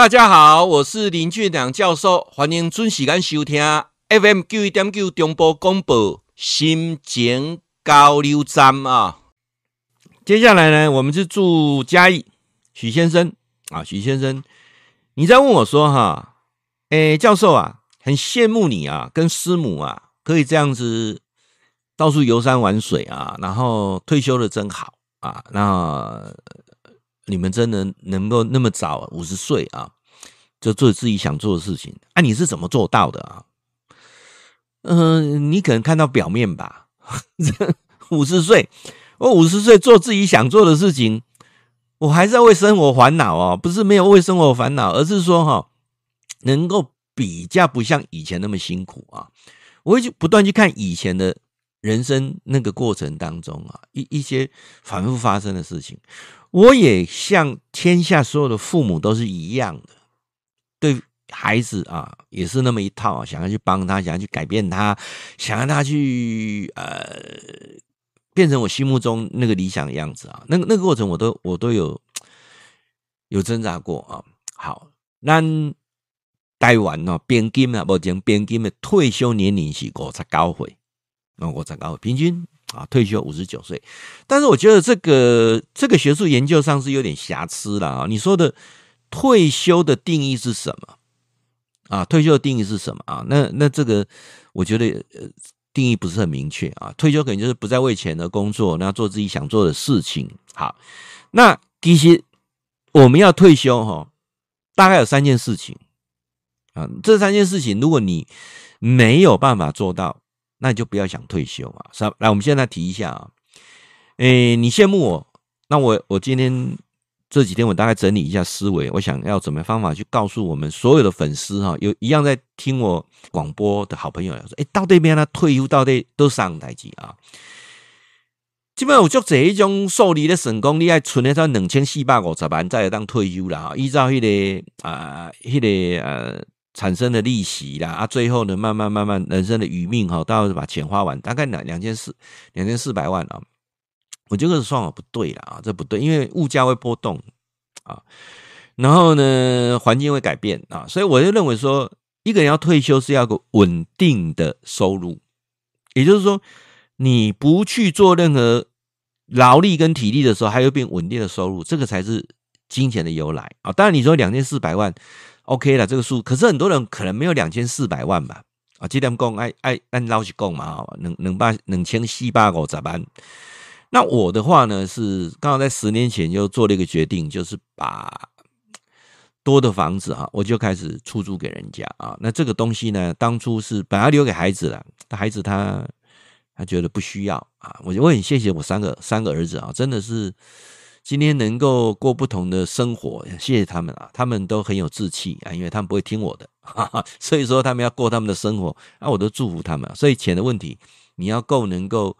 大家好，我是林俊良教授，欢迎准时间收听 FM 九一点九中波广播心情交流站啊。接下来呢，我们是祝嘉义许先生啊，许先生，你在问我说哈，诶，教授啊，很羡慕你啊，跟师母啊，可以这样子到处游山玩水啊，然后退休的真好啊，那。你们真的能够那么早五十岁啊，就做自己想做的事情？啊，你是怎么做到的啊？嗯、你可能看到表面吧。五十岁，我五十岁做自己想做的事情，我还是要为生活烦恼哦，不是没有为生活烦恼，而是说哈，能够比较不像以前那么辛苦啊。我会去不断去看以前的。人生那个过程当中啊，一一些反复发生的事情，我也像天下所有的父母都是一样的，对孩子啊也是那么一套，想要去帮他，想要去改变他，想要他去呃变成我心目中那个理想的样子啊。那个那个过程我都我都有有挣扎过啊。好，那台湾哦，边境啊，目前边境的退休年龄是五十九岁。那我才高平均啊，退休五十九岁，但是我觉得这个这个学术研究上是有点瑕疵了啊。你说的退休的定义是什么啊？退休的定义是什么啊？那那这个我觉得呃定义不是很明确啊。退休可能就是不再为钱而工作，那做自己想做的事情。好，那其实我们要退休哈，大概有三件事情啊。这三件事情，如果你没有办法做到。那你就不要想退休啊！是吧？来，我们现在提一下啊。诶，你羡慕我，那我我今天这几天我大概整理一下思维，我想要怎么方法去告诉我们所有的粉丝哈，有一样在听我广播的好朋友来说，诶，到底边呢？退休到底都上台阶啊？基本上我就这一种受理的成功，你还存了到两千四百五十万，再来当退休了啊！依照那个啊，那个呃。产生的利息啦啊，最后呢，慢慢慢慢，人生的余命哈，到把钱花完，大概两两千四两千四百万啊，我觉得这算法不对了啊，这不对，因为物价会波动啊，然后呢，环境会改变啊，所以我就认为说，一个人要退休是要个稳定的收入，也就是说，你不去做任何劳力跟体力的时候，还有变稳定的收入，这个才是金钱的由来啊。当然，你说两千四百万。OK 了，这个数，可是很多人可能没有两千四百万吧？啊，这点讲，哎哎，按老实讲嘛，能能把两千四百五十万。那我的话呢，是刚好在十年前就做了一个决定，就是把多的房子哈，我就开始出租给人家啊。那这个东西呢，当初是本来留给孩子了，孩子他他觉得不需要啊。我我很谢谢我三个三个儿子啊，真的是。今天能够过不同的生活，谢谢他们啊！他们都很有志气啊，因为他们不会听我的，哈哈，所以说他们要过他们的生活啊，我都祝福他们。所以钱的问题，你要够能够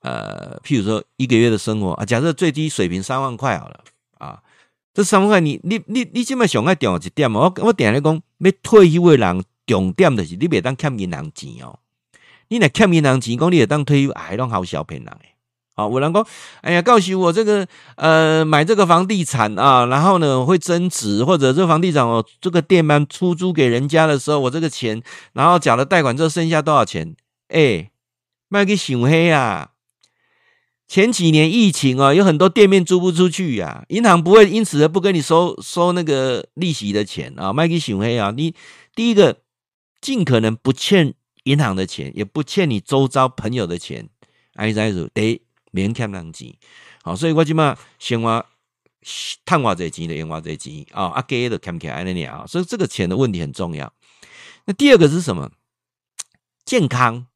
呃，譬如说一个月的生活啊，假设最低水平三万块好了啊，这三万块你你你你这么想要点一点嘛？我我点来讲，要退休的人重点的是你别当欠银行钱哦，你若欠银行钱，讲你也当退休还拢好小骗人诶。啊，我能够，哎呀，告诉我这个，呃，买这个房地产啊，然后呢会增值，或者这房地产我这个店面出租给人家的时候，我这个钱，然后缴了贷款之后剩下多少钱？哎，卖给熊黑啊！前几年疫情啊，有很多店面租不出去呀，银行不会因此而不跟你收收那个利息的钱啊，卖给熊黑啊！你第一个尽可能不欠银行的钱，也不欠你周遭朋友的钱，哎，再说得。免欠人钱，好，所以我即马先话赚偌济钱的用偌济钱啊，啊，给的欠不起来那啊，所以这个钱的问题很重要。那第二个是什么？健康，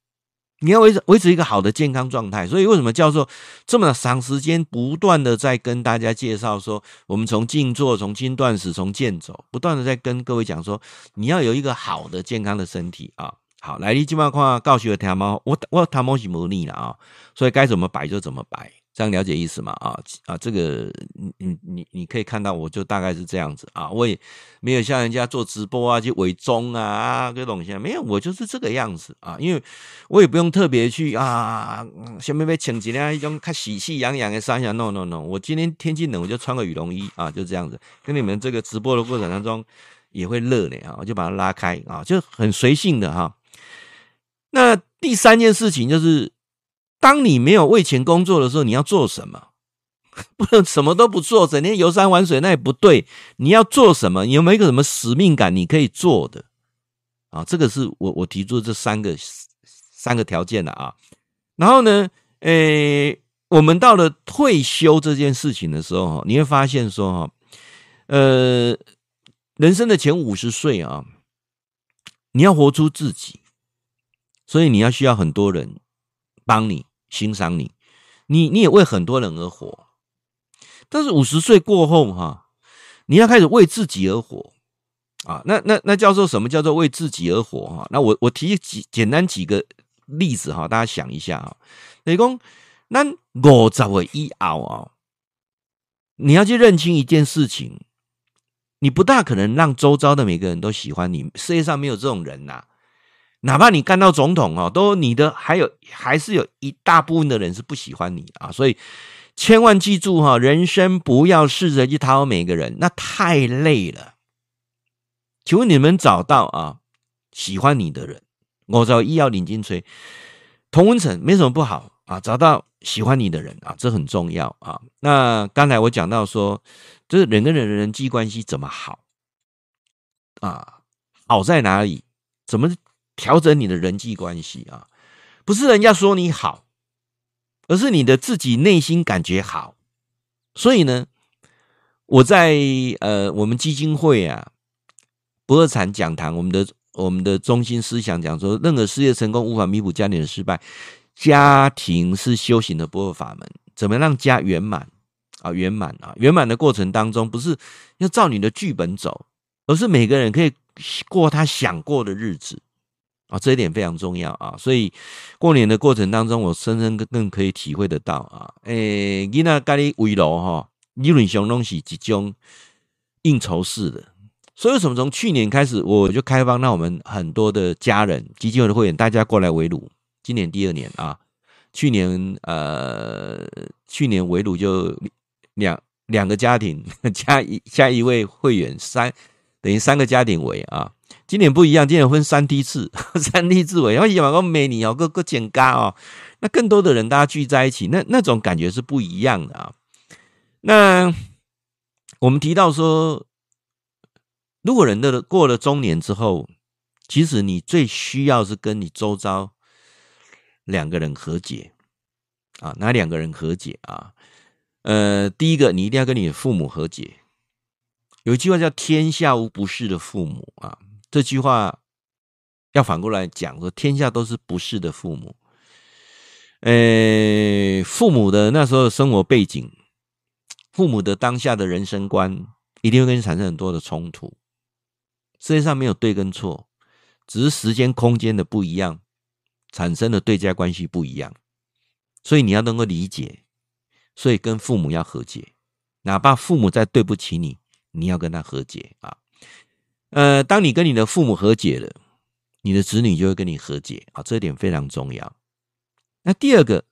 你要维持维持一个好的健康状态。所以为什么教授这么长时间不断的在跟大家介绍说，我们从静坐、从轻断食、从健走，不断的在跟各位讲说，你要有一个好的健康的身体啊。好，来，你今晚看告诉我听吗？我我他妈是模拟了啊，所以该怎么摆就怎么摆，这样了解意思嘛？啊啊，这个你你你你可以看到，我就大概是这样子啊，我也没有像人家做直播啊，去伪装啊啊，这种东西没有，我就是这个样子啊，因为我也不用特别去啊，下面被请进来一种看喜气洋洋的三下，no no no，我今天天气冷，我就穿个羽绒衣啊，就这样子，跟你们这个直播的过程当中也会热呢啊，我就把它拉开啊，就很随性的哈、啊。那第三件事情就是。当你没有为钱工作的时候，你要做什么？不能什么都不做，整天游山玩水，那也不对。你要做什么？你有没有一个什么使命感？你可以做的啊，这个是我我提出的这三个三个条件的啊。然后呢，诶，我们到了退休这件事情的时候，你会发现说，哈，呃，人生的前五十岁啊，你要活出自己，所以你要需要很多人帮你。欣赏你，你你也为很多人而活，但是五十岁过后哈，你要开始为自己而活啊。那那那叫做什么叫做为自己而活哈？那我我提几简单几个例子哈，大家想一下啊。雷公，那五十岁以后啊，你要去认清一件事情，你不大可能让周遭的每个人都喜欢你，世界上没有这种人呐。哪怕你干到总统哦，都你的还有还是有一大部分的人是不喜欢你啊，所以千万记住哈，人生不要试着去讨好每个人，那太累了。请问你们找到啊喜欢你的人，我找医药领金锤，同温层没什么不好啊，找到喜欢你的人啊，这很重要啊。那刚才我讲到说，就是人跟人的人际关系怎么好啊？好在哪里？怎么？调整你的人际关系啊，不是人家说你好，而是你的自己内心感觉好。所以呢，我在呃我们基金会啊不二产讲堂，我们的我们的中心思想讲说，任何事业成功无法弥补家庭的失败，家庭是修行的不二法门。怎么让家圆满啊？圆满啊！圆满的过程当中，不是要照你的剧本走，而是每个人可以过他想过的日子。啊，这一点非常重要啊！所以过年的过程当中，我深深更可以体会得到啊。诶，你那家里围炉哈，理论上东西集中应酬式的。所以为什么从去年开始，我就开放让我们很多的家人、基金会的会员，大家过来围炉。今年第二年啊，去年呃，去年围炉就两两个家庭 加一加一位会员，三等于三个家庭围啊。今年不一样，今年分三梯次，三梯次为，然后以往讲每年哦，个个减咖哦，那更多的人大家聚在一起，那那种感觉是不一样的啊。那我们提到说，如果人的过了中年之后，其实你最需要是跟你周遭两个人和解啊，哪两个人和解啊？呃，第一个，你一定要跟你父母和解。有一句话叫“天下无不是的父母”啊。这句话要反过来讲，说天下都是不是的父母。诶，父母的那时候生活背景，父母的当下的人生观，一定会跟你产生很多的冲突。世界上没有对跟错，只是时间空间的不一样，产生的对价关系不一样。所以你要能够理解，所以跟父母要和解，哪怕父母再对不起你，你要跟他和解啊。呃，当你跟你的父母和解了，你的子女就会跟你和解啊，这一点非常重要。那第二个，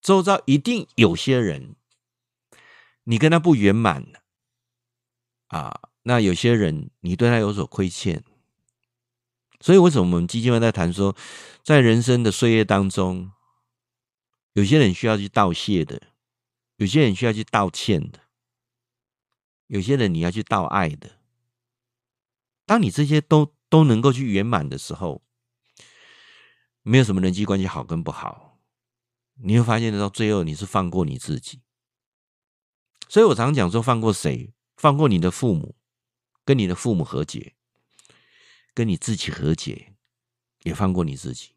周遭一定有些人，你跟他不圆满啊，那有些人你对他有所亏欠，所以为什么我们基金会在谈说，在人生的岁月当中，有些人需要去道谢的，有些人需要去道歉的，有些人你要去道爱的。当你这些都都能够去圆满的时候，没有什么人际关系好跟不好，你会发现到最后你是放过你自己。所以我常常讲说，放过谁？放过你的父母，跟你的父母和解，跟你自己和解，也放过你自己。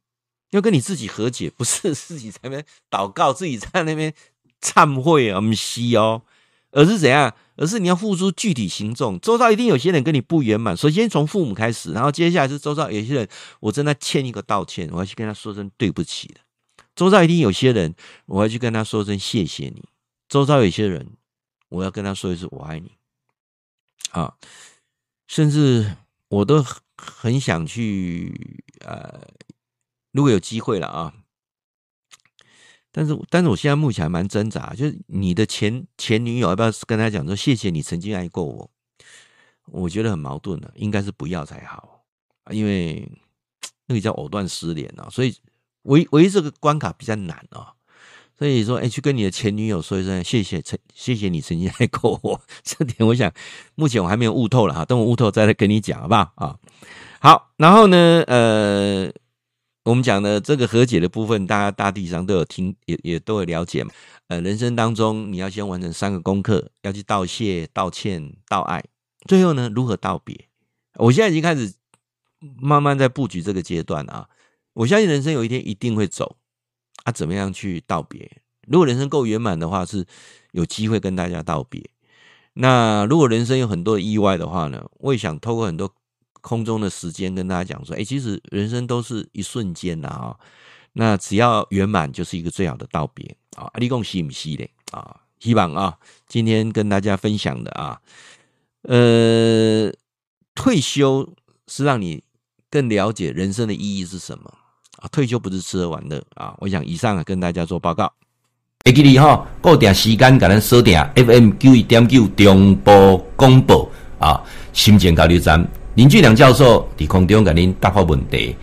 要跟你自己和解，不是 自己在那边祷告，自己在那边忏悔啊，不是哦，而是怎样？而是你要付出具体行动，周遭一定有些人跟你不圆满。首先从父母开始，然后接下来是周遭有些人，我真的欠一个道歉，我要去跟他说声对不起的。周遭一定有些人，我要去跟他说声谢谢你。周遭有些人，我要跟他说一声我爱你。啊，甚至我都很想去，呃，如果有机会了啊。但是，但是我现在目前还蛮挣扎，就是你的前前女友要不要跟他讲说谢谢你曾经爱过我？我觉得很矛盾的，应该是不要才好，因为那个叫藕断丝连啊，所以唯唯一这个关卡比较难啊。所以说，哎，去跟你的前女友说一声谢谢，曾谢谢你曾经爱过我，这点我想目前我还没有悟透了哈，等我悟透再来跟你讲好不好啊？好，然后呢，呃。我们讲的这个和解的部分，大家大地上都有听，也也都有了解嘛。呃，人生当中你要先完成三个功课，要去道谢、道歉、道爱。最后呢，如何道别？我现在已经开始慢慢在布局这个阶段啊。我相信人生有一天一定会走啊，怎么样去道别？如果人生够圆满的话，是有机会跟大家道别。那如果人生有很多意外的话呢，我也想透过很多。空中的时间跟大家讲说，哎，其实人生都是一瞬间的啊，那只要圆满就是一个最好的道别啊。你讲是不是的啊？希望啊，今天跟大家分享的啊，呃，退休是让你更了解人生的意义是什么啊？退休不是吃喝玩乐啊。我想以上啊跟大家做报告。会记得哈，固定时间给咱锁定 FM 九一点九中波广播啊，心情交流站。林俊良教授伫空中给您答复问题。